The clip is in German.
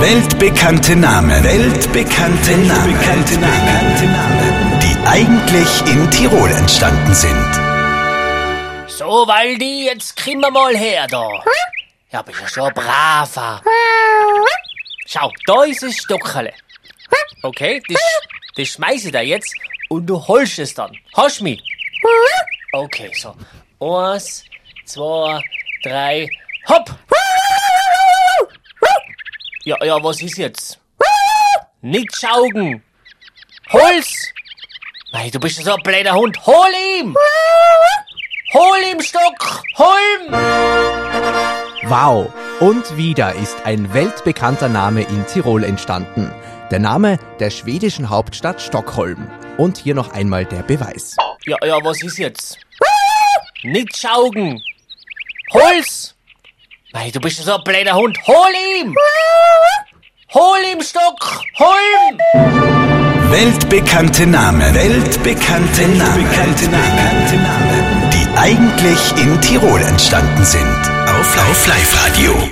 Weltbekannte Namen. Weltbekannte Namen. Weltbekannte Namen. Die eigentlich in Tirol entstanden sind. So, Waldi, jetzt kriegen wir mal her da. Ja, bist ja schon braver. Schau, da ist das Stockerle. Okay, das, das schmeiß ich da jetzt und du holst es dann. Hast mich? Okay, so. Eins, zwei, drei, hopp! Ja, ja, was ist jetzt? Nicht schaugen! Hol's! Mei, du bist ja so ein blöder Hund. Hol ihm! Hol ihm, Stock! Hol ihm! Wow! Und wieder ist ein weltbekannter Name in Tirol entstanden. Der Name der schwedischen Hauptstadt Stockholm. Und hier noch einmal der Beweis. Ja, ja, was ist jetzt? Nicht schaugen! Hol's! Mei, du bist ja so ein blöder Hund. Hol ihm! Hol ihm, Stock! Hol ihm! Weltbekannte Namen. Weltbekannte Namen. Weltbekannte Namen. Die eigentlich in Tirol entstanden sind. Auf Live-Radio.